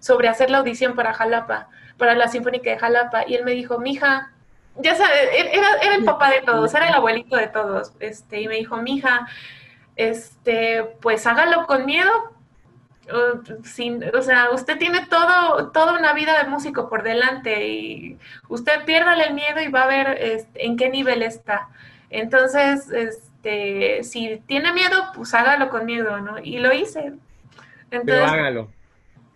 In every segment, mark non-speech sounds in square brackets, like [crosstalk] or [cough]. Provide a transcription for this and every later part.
sobre hacer la audición para Jalapa, para la Sinfónica de Jalapa, y él me dijo, mija, ya sabes, era, era el papá de todos, era el abuelito de todos, este, y me dijo, mija, este, pues hágalo con miedo, sin, o sea, usted tiene todo, toda una vida de músico por delante y usted piérdale el miedo y va a ver este, en qué nivel está. Entonces, este, si tiene miedo, pues hágalo con miedo, ¿no? Y lo hice. pero hágalo.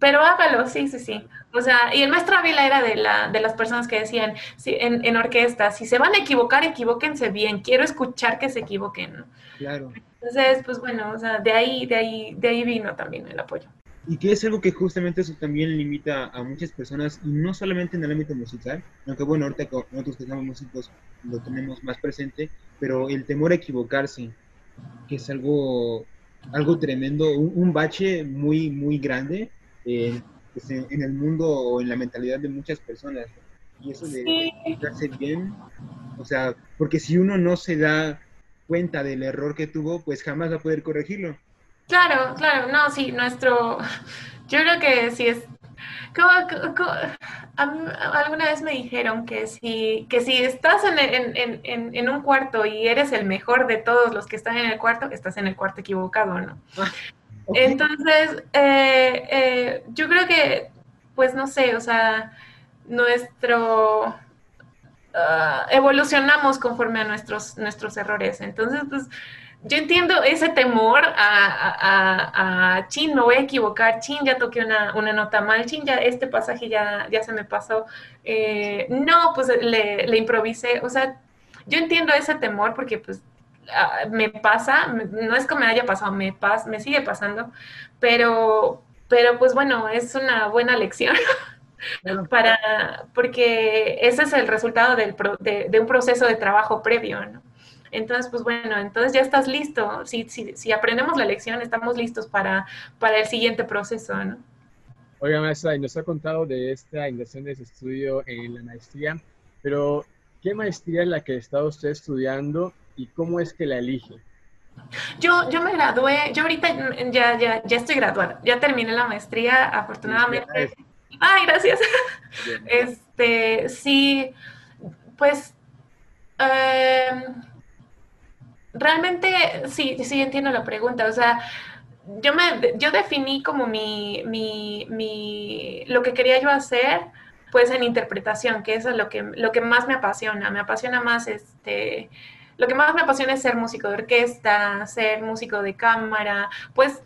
Pero hágalo, sí, sí, sí. O sea, y el maestro Ávila era de, la, de las personas que decían si, en, en orquesta, si se van a equivocar, equivóquense bien, quiero escuchar que se equivoquen, ¿no? Claro. Entonces, pues bueno, o sea, de ahí, de ahí, de ahí vino también el apoyo. Y que es algo que justamente eso también limita a muchas personas, y no solamente en el ámbito musical, aunque bueno, ahorita nosotros que somos músicos lo tenemos más presente, pero el temor a equivocarse, que es algo, algo tremendo, un, bache muy, muy grande pues, en, en, el mundo o en la mentalidad de muchas personas. Y eso de equivocarse bien, o sea, porque si uno no se da cuenta del error que tuvo, pues jamás va a poder corregirlo. Claro, claro, no, sí, nuestro, [laughs] yo creo que sí es, alguna vez me dijeron que si, que si estás en, en, en, en, un cuarto y eres el mejor de todos los que están en el cuarto, estás en el cuarto equivocado, ¿no? Entonces, eh, eh, yo creo que, pues no sé, o sea, nuestro... Ah, evolucionamos conforme a nuestros, nuestros errores. Entonces, pues yo entiendo ese temor a, a, chin, me voy a equivocar, chin, ya toqué una, nota mal, chin, ya este pasaje ya, ya se me pasó. Eh, no, pues le, le, improvisé. O sea, yo entiendo ese temor porque pues me pasa, no es que me haya pasado, me, pas, me sigue pasando, pero, pero pues bueno, es una buena lección. [laughs] para, porque ese es el resultado del, de, de un proceso de trabajo previo, ¿no? Entonces, pues bueno, entonces ya estás listo. Si, si, si aprendemos la lección, estamos listos para, para el siguiente proceso, ¿no? Oiga, maestra, y nos ha contado de esta inversión de estudio en la maestría, pero ¿qué maestría es la que está usted estudiando y cómo es que la elige? Yo, yo me gradué, yo ahorita ya, ya, ya estoy graduada, ya terminé la maestría, afortunadamente. Ay, gracias. Este, sí, pues eh, realmente sí, sí entiendo la pregunta. O sea, yo me, yo definí como mi, mi, mi, lo que quería yo hacer, pues en interpretación, que eso es lo que, lo que más me apasiona. Me apasiona más este, lo que más me apasiona es ser músico de orquesta, ser músico de cámara, pues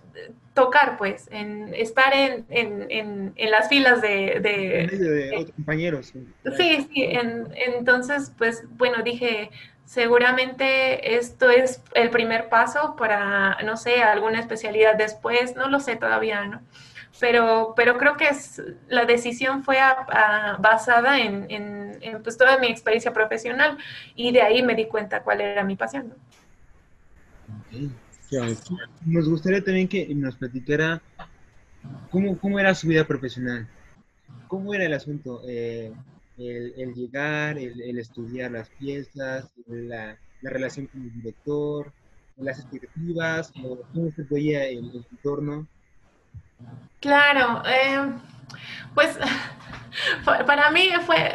tocar, pues, en estar en, en, en, en las filas de... de, de otros compañeros. Sí, sí, entonces, pues, bueno, dije, Seguramente esto es el primer paso para, no sé, alguna especialidad después, no lo sé todavía, ¿no? Pero, pero creo que es, la decisión fue basada en, pues, toda mi experiencia profesional y de ahí me di cuenta cuál era mi pasión. ¿no? Nos gustaría también que nos platicara cómo, cómo era su vida profesional. ¿Cómo era el asunto? Eh, el, llegar, el, estudiar las piezas, la, relación con el director, las expectativas, cómo se veía el, el entorno. Claro, eh, pues [laughs] para mí fue,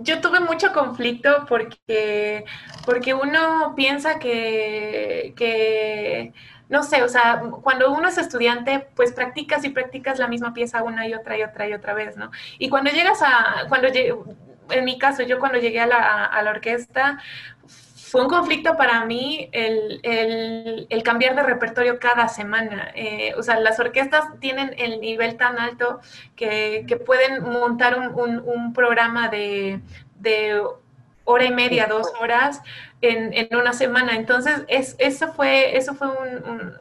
yo tuve mucho conflicto porque, porque uno piensa que, que, no sé, o sea, cuando uno es estudiante, pues practicas y practicas la misma pieza una y otra y otra y otra vez, ¿no? Y cuando llegas a, cuando en mi caso, yo cuando llegué a la, a la orquesta, fue un conflicto para mí el, el, el, cambiar de repertorio cada semana. Eh, o sea, las orquestas tienen el nivel tan alto que, que pueden montar un, un, un programa de, de, hora y media, dos horas en, en una semana. Entonces, es, eso fue, eso fue un,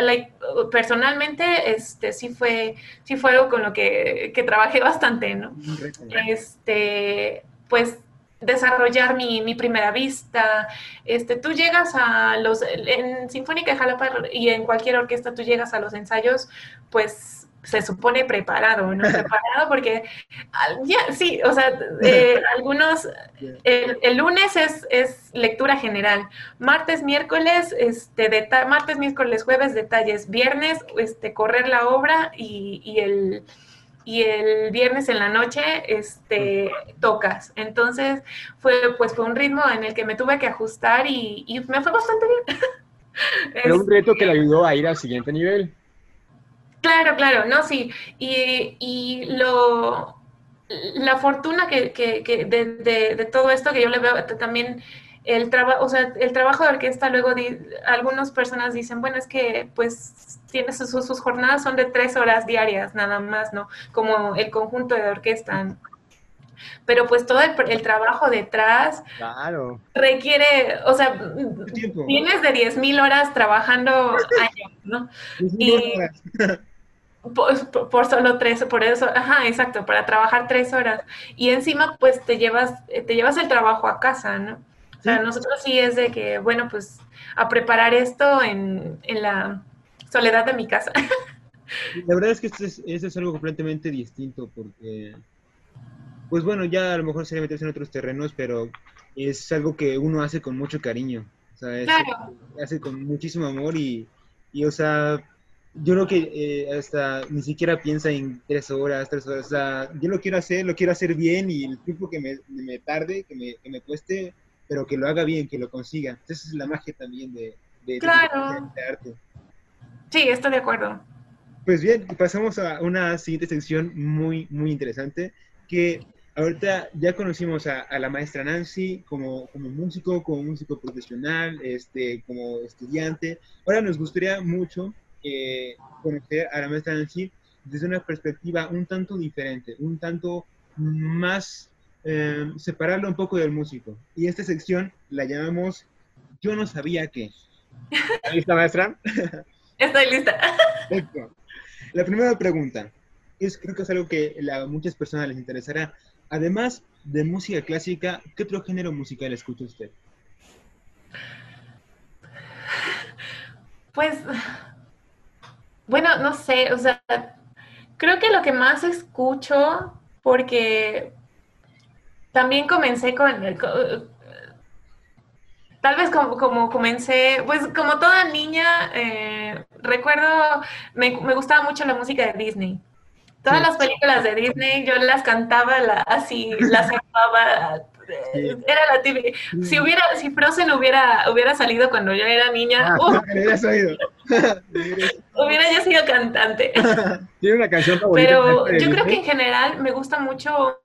Like, personalmente, este, sí fue, sí fue algo con lo que, que trabajé bastante, ¿no? Este, pues desarrollar mi, mi, primera vista. Este, tú llegas a los, en Sinfónica de Jalapa y en cualquier orquesta tú llegas a los ensayos, pues se supone preparado, ¿no? [laughs] Preparado porque, ya, sí, o sea, eh, [laughs] algunos, el, lunes es, es, lectura general, martes, miércoles, este, martes, miércoles, jueves, detalles, viernes, este, correr la obra y, y el y el viernes en la noche este, tocas. Entonces fue, pues, fue un ritmo en el que me tuve que ajustar y, y me fue bastante bien. [laughs] Era un reto que le ayudó a ir al siguiente nivel. Claro, claro, no, sí. Y, y lo, la fortuna que, que, que de, de, todo esto que yo le veo también el trabajo, o sea, el trabajo de orquesta luego algunas personas dicen, bueno, es que pues tiene sus, sus, jornadas son de tres horas diarias nada más, ¿no? Como el conjunto de orquesta. Pero pues todo el, trabajo detrás claro. requiere, o sea, tienes de 10.000 mil horas trabajando años, ¿no? Y [laughs] por, por, solo tres, por eso, ajá, exacto, para trabajar tres horas. Y encima pues te llevas, te llevas el trabajo a casa, ¿no? O sea, nosotros sí es de que, bueno, pues a preparar esto en, en la soledad de mi casa. La verdad es que esto es, es algo completamente distinto porque, pues bueno, ya a lo mejor sería meterse en otros terrenos, pero es algo que uno hace con mucho cariño. O sea, es, hace con muchísimo amor y, y, o sea, yo creo que eh, hasta ni siquiera piensa en tres horas, tres horas. O sea, yo lo quiero hacer, lo quiero hacer bien y el tiempo que me, me tarde, que me, que me cueste, pero que lo haga bien, que lo consiga. Esa es la magia también de, de, claro. arte. Sí, estoy de acuerdo. Pues bien, pasamos a una siguiente sección muy, muy interesante, que ahorita ya conocimos a, la maestra Nancy como, como músico, como músico profesional, este, como estudiante. Ahora nos gustaría mucho eh, conocer a la maestra Nancy desde una perspectiva un tanto diferente, un tanto más eh, separarlo un poco del músico. Y esta sección la llamamos Yo no sabía que. ¿Lista, maestra? [laughs] Estoy lista. La primera pregunta es, creo que es algo que a muchas personas les interesará. Además de música clásica, ¿qué otro género musical escucha usted? Pues, bueno, no sé, o sea, creo que lo que más escucho, porque también comencé con, tal vez como, como, comencé, pues como toda niña, eh, recuerdo, me, me, gustaba mucho la música de Disney. Todas las películas de Disney yo las cantaba la, así, las [laughs] cantaba. Era la típica. Si hubiera, si Frozen hubiera, hubiera salido cuando yo era niña, ah, uh, [laughs] [laughs] hubiera ya sido cantante. Tiene una canción favorita. Pero yo creo que en general me gusta mucho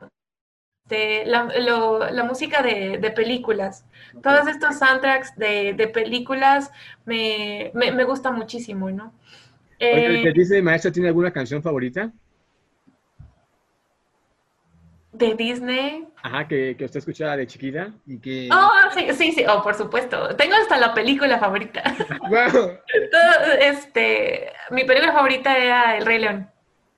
de la, la música de, de, películas. Todos estos soundtracks de, de películas me, me, me, gusta muchísimo, ¿no? Eh, ¿Te dice, maestra, tiene alguna canción favorita? De Disney. Ajá, que, que usted escuchaba de chiquita y que... Oh, sí, sí, sí, oh, por supuesto. Tengo hasta la película favorita. [laughs] Wow. este, mi película favorita era El Rey León.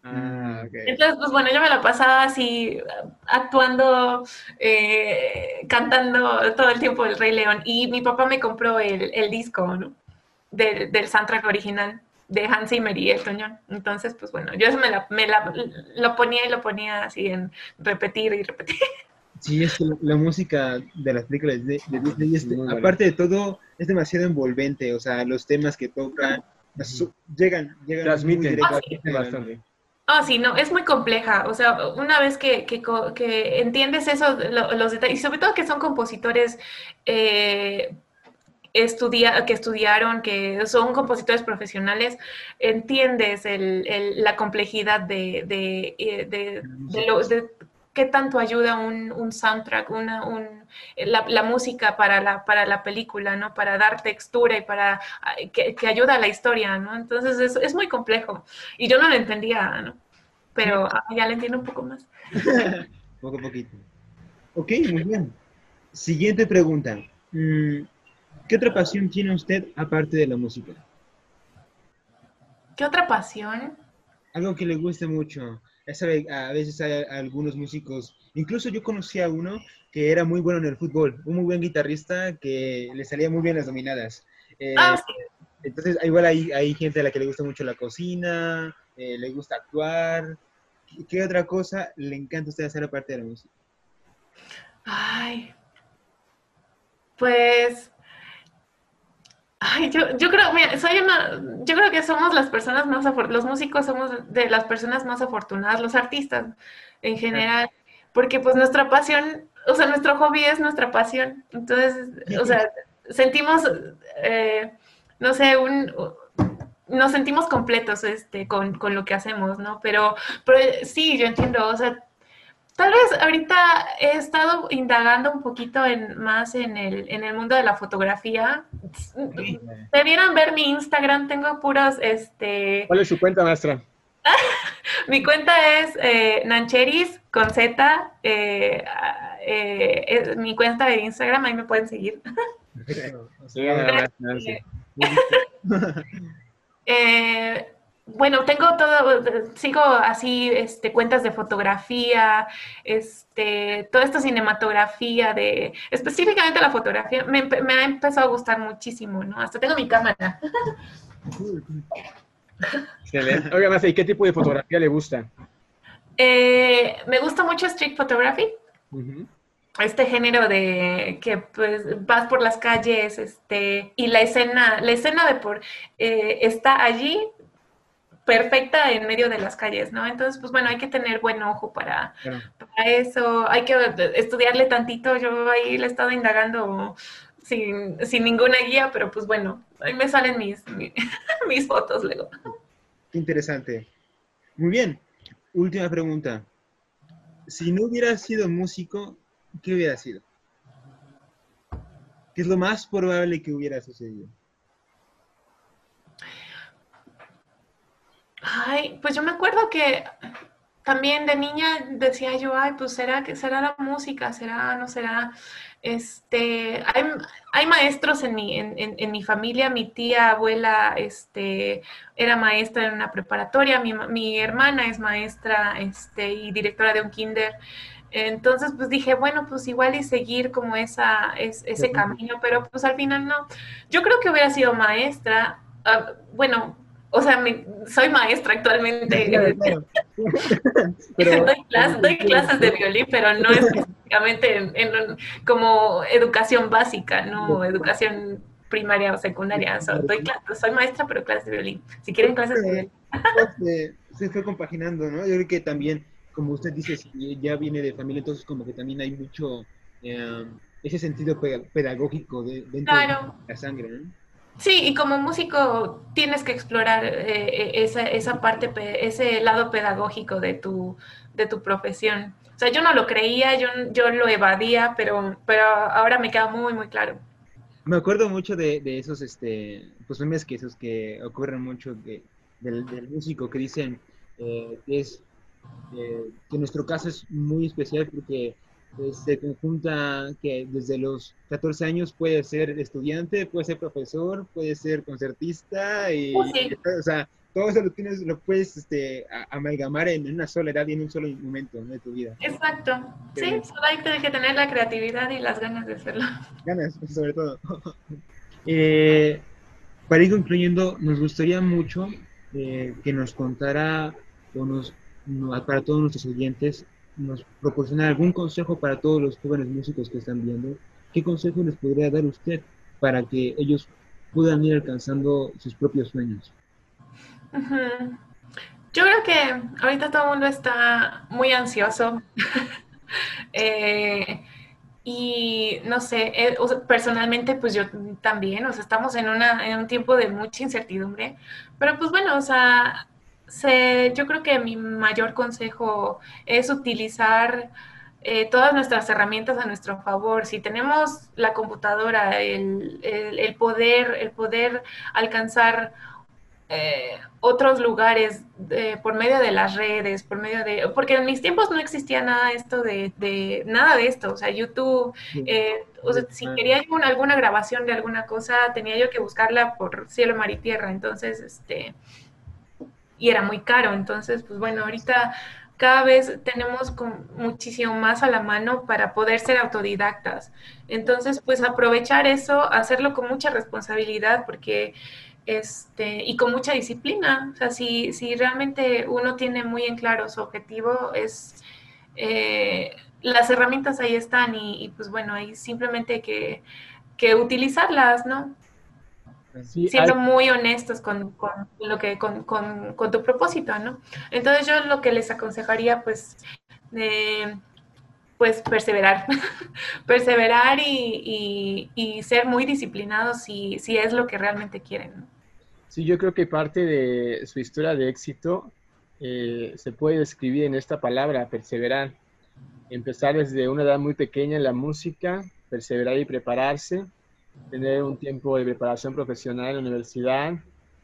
Ah, Entonces, pues bueno, yo me la pasaba así actuando, eh, cantando todo el tiempo el Rey León. Y mi papá me compró el, el disco, ¿no? del soundtrack original de Hans Zimmer y Elton John. Entonces, pues bueno, yo me, la, me la, lo ponía y lo ponía así en repetir y repetir. Sí, es que la, música de las películas de, Disney, este, aparte de todo, es demasiado envolvente. O sea, los temas que tocan llegan, llegan transmiten bastante. Ah, sí, no, es muy compleja. O sea, una vez que, que, que entiendes eso, los detalles, y sobre todo que son compositores eh, estudia, que estudiaron, que son compositores profesionales, entiendes el, el, la complejidad de, de, eh, de, de qué tanto ayuda un, un soundtrack, una, un, la, la, música para la, para la película, ¿no? Para dar textura y para que, que ayuda a la historia, ¿no? Entonces es, es, muy complejo. Y yo no lo entendía, ¿no? Pero ah, ya lo entiendo un poco más. [laughs] poco a poquito. Ok, muy bien. Siguiente pregunta. Mm, ¿Qué otra pasión tiene usted aparte de la música? ¿Qué otra pasión? Algo que le guste mucho. A veces hay algunos músicos, incluso yo conocí a uno que era muy bueno en el fútbol, un muy buen guitarrista que le salía muy bien las dominadas. Eh, ah, Entonces, igual hay, hay gente a la que le gusta mucho la cocina, eh, le gusta actuar. ¿Qué, qué otra cosa le encanta a usted hacer aparte de la música? Ay, pues, ay, yo, yo creo, mira, soy una, yo creo que somos las personas más, afor- los músicos somos de las personas más afortunadas, los artistas en general, porque pues nuestra pasión, o sea, nuestro hobby es nuestra pasión, entonces, o sea, [laughs] sentimos, eh, no sé, un, nos sentimos completos, este, con, con lo que hacemos, ¿no? Pero, pero sí, yo entiendo, o sea, Tal vez ahorita he estado indagando un poquito en, más en el, en el mundo de la fotografía. Debieran ver mi Instagram, tengo puros, este, ¿Cuál es su cuenta, maestra? [laughs] mi cuenta es eh, Nancheris con Z, eh, eh, es mi cuenta de Instagram, ahí me pueden seguir. [laughs] Sí, [laughs] bueno, tengo todo, sigo así, este, cuentas de fotografía, este, toda esta cinematografía de, específicamente la fotografía, me, ha empezado a gustar muchísimo, ¿no? Hasta tengo mi cámara. Excelente. Oiga, ¿y qué tipo de fotografía le gusta? Eh, me gusta mucho street photography, este género de que pues vas por las calles, este, y la escena, la escena de por eh, está allí perfecta en medio de las calles, ¿no? Entonces, pues bueno, hay que tener buen ojo para, Claro. para eso, hay que estudiarle tantito, yo ahí le he estado indagando sin, sin ninguna guía, pero pues bueno, ahí me salen mis, mi- [laughs] mis fotos luego. Interesante. Muy bien. Última pregunta. Si no hubiera sido músico, ¿qué hubiera sido? ¿Qué es lo más probable que hubiera sucedido? Ay, pues yo me acuerdo que también de niña decía yo, ay, pues será que será la música, será, no será. Este, hay, hay maestros en mi, en, en- en mi familia, mi tía, abuela, este, era maestra en una preparatoria, mi, mi hermana es maestra, este, y directora de un kinder. Entonces, pues dije, bueno, pues igual y seguir como esa, es, ese camino, pero pues al final no. Yo creo que hubiera sido maestra, ah, bueno, o sea, me- soy maestra actualmente. [laughs] Claro, claro. [laughs] Pero, doy, clas- doy clases de violín, pero no [laughs] específicamente en, en como educación básica, no educación primaria o secundaria. Doy cla- soy maestra, pero clases de violín. Si quieren clases de violín. se, se fue compaginando, ¿no? Yo creo que también, como usted dice, si ya viene de familia, entonces como que también hay mucho eh, ese sentido pe- pedagógico de, dentro Claro. de la sangre, ¿no? Sí, y como músico tienes que explorar eh, esa, esa parte, ese lado pedagógico de tu, de tu profesión. O sea, yo no lo creía, yo, yo lo evadía, pero, pero ahora me queda muy, muy claro. Me acuerdo mucho de, de esos, este, pues memes que esos que ocurren mucho de- del, del músico que dicen eh, que es eh, que nuestro caso es muy especial porque se conjunta que desde los 14 años puede ser estudiante, puede ser profesor, puede ser concertista y, Oh, sí. o sea, todo eso lo tienes, lo puedes este, amalgamar en una sola edad y en un solo momento de tu vida. Exacto. Sí, solo hay que tener la creatividad y las ganas de hacerlo. [laughs] ganas, sobre todo. [laughs] Eh, para ir concluyendo, nos gustaría mucho eh, que nos contara, o nos, no- para todos nuestros oyentes, nos proporcionara algún consejo para todos los jóvenes músicos que están viendo. ¿Qué consejo les podría dar usted para que ellos puedan ir alcanzando sus propios sueños? Yo creo que ahorita todo el mundo está muy ansioso. [laughs] Eh, y no sé, eh, personalmente pues yo también, o sea, estamos en, una, en un tiempo de mucha incertidumbre, pero pues bueno, o sea, se- yo creo que mi mayor consejo es utilizar eh, todas nuestras herramientas a nuestro favor. Si tenemos la computadora, el, el- el poder, el poder alcanzar eh, otros lugares eh, por medio de las redes, por medio de, porque en mis tiempos no existía nada esto de, de nada de esto, o sea, YouTube, eh, o sea, si quería yo una- alguna grabación de alguna cosa, tenía yo que buscarla por cielo, mar y tierra, entonces, este, y era muy caro, entonces, pues bueno, ahorita cada vez tenemos muchísimo más a la mano para poder ser autodidactas. Entonces, pues aprovechar eso, hacerlo con mucha responsabilidad, porque este, y con mucha disciplina. O sea, si, si realmente uno tiene muy en claro su objetivo, es eh, las herramientas ahí están y, pues bueno, ahí simplemente que, que utilizarlas, ¿no? Siendo muy honestos con, con lo que con, con, con, tu propósito, ¿no? Entonces yo lo que les aconsejaría, pues, eh, pues perseverar, [laughs] perseverar y, y, ser muy disciplinados si, si es lo que realmente quieren. ¿no? Sí, yo creo que parte de su historia de éxito eh, se puede describir en esta palabra, perseverar. Empezar desde una edad muy pequeña en la música, perseverar y prepararse, tener un tiempo de preparación profesional en la universidad,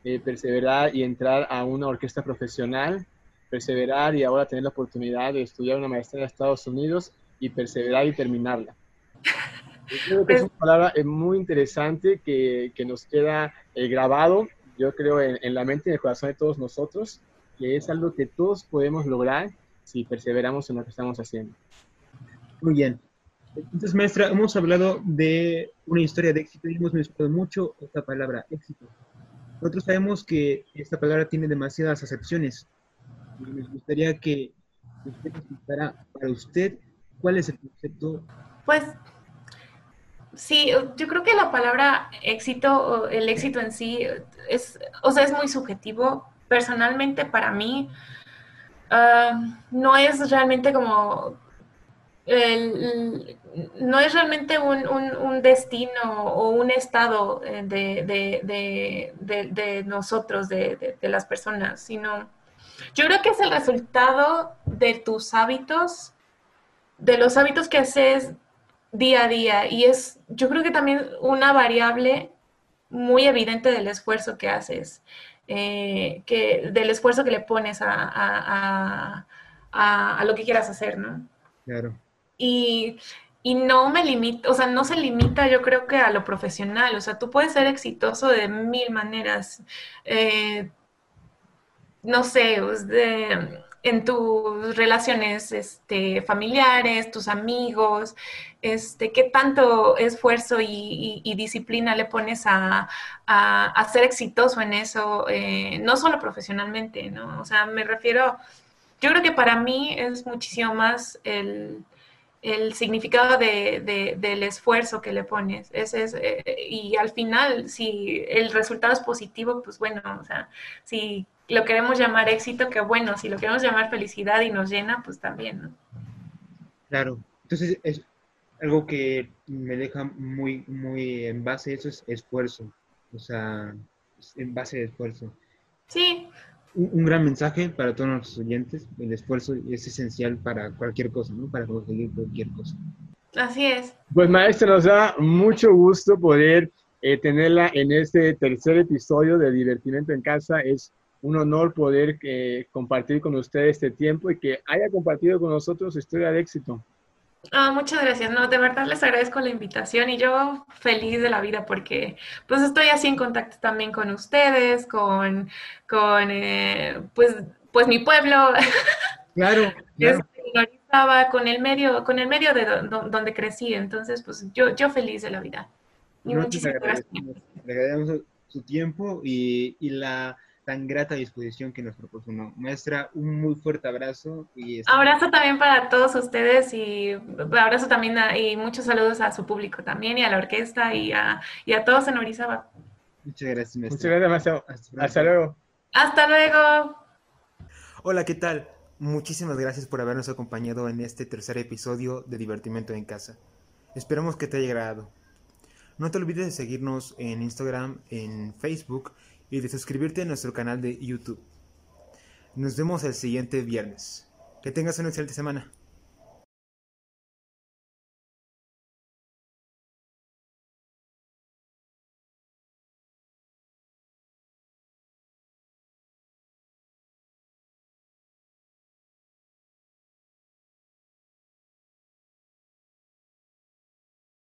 eh, perseverar y entrar a una orquesta profesional, perseverar y ahora tener la oportunidad de estudiar una maestría en Estados Unidos y perseverar y terminarla. [laughs] Yo creo que es una palabra eh, muy interesante que, que nos queda eh, grabado, yo creo, en, en, la mente y en el corazón de todos nosotros, que es algo que todos podemos lograr si perseveramos en lo que estamos haciendo. Muy bien. Entonces, maestra, hemos hablado de una historia de éxito y hemos mencionado mucho esta palabra, éxito. Nosotros sabemos que esta palabra tiene demasiadas acepciones. Nos gustaría que usted explicara para usted cuál es el concepto. Pues sí, yo creo que la palabra éxito, el éxito en sí, es, o sea, es muy subjetivo. Personalmente, para mí, uh, no es realmente como el, no es realmente un, destino o un estado eh, de, nosotros, de, las personas, sino yo creo que es el resultado de tus hábitos, de los hábitos que haces día a día y es, yo creo que también una variable muy evidente del esfuerzo que haces, eh, que, del esfuerzo que le pones a, a lo que quieras hacer, ¿no? Claro y, no me limita, o sea, no se limita yo creo que a lo profesional, o sea, tú puedes ser exitoso de mil maneras, eh, no sé, pues, en tus relaciones este, familiares, tus amigos, este, qué tanto esfuerzo y, disciplina le pones a, ser exitoso en eso, eh, no solo profesionalmente, ¿no? O sea, me refiero, yo creo que para mí es muchísimo más el el significado de, del esfuerzo que le pones. Ese es, eh, y al final, si el resultado es positivo, pues bueno, o sea, si lo queremos llamar éxito, que bueno, si lo queremos llamar felicidad y nos llena, pues también, ¿no? Claro, entonces es algo que me deja muy, muy en base, eso es esfuerzo, o sea, en base de esfuerzo. Sí, un, gran mensaje para todos nuestros oyentes. El esfuerzo es esencial para cualquier cosa, ¿no? Para conseguir cualquier cosa. Así es. Pues maestra, nos da mucho gusto poder eh, tenerla en este tercer episodio de Divertimento en Casa. Es un honor poder eh, compartir con usted este tiempo y que haya compartido con nosotros su historia de éxito. Ah, muchas gracias. No, de verdad les agradezco la invitación y yo feliz de la vida porque pues estoy así en contacto también con ustedes, con, con eh, pues, pues mi pueblo. [laughs] Claro. estaba con el medio, con el medio de donde crecí. Entonces, pues yo, yo feliz de la vida. Y muchísimas gracias. Le agradecemos su tiempo y, y la tan grata disposición que nos proporcionó. Maestra, un muy fuerte abrazo. Y abrazo también para todos ustedes y abrazo también y muchos saludos a su público también y a la orquesta y a, y a todos en Orizaba. Muchas gracias, maestra. Muchas gracias, maestro. Hasta, luego. Hasta luego. Hola, ¿qué tal? Muchísimas gracias por habernos acompañado en este tercer episodio de Divertimento en Casa. Esperamos que te haya agradado. No te olvides de seguirnos en Instagram, en Facebook y de suscribirte a nuestro canal de YouTube. Nos vemos el siguiente viernes. Que tengas una excelente semana.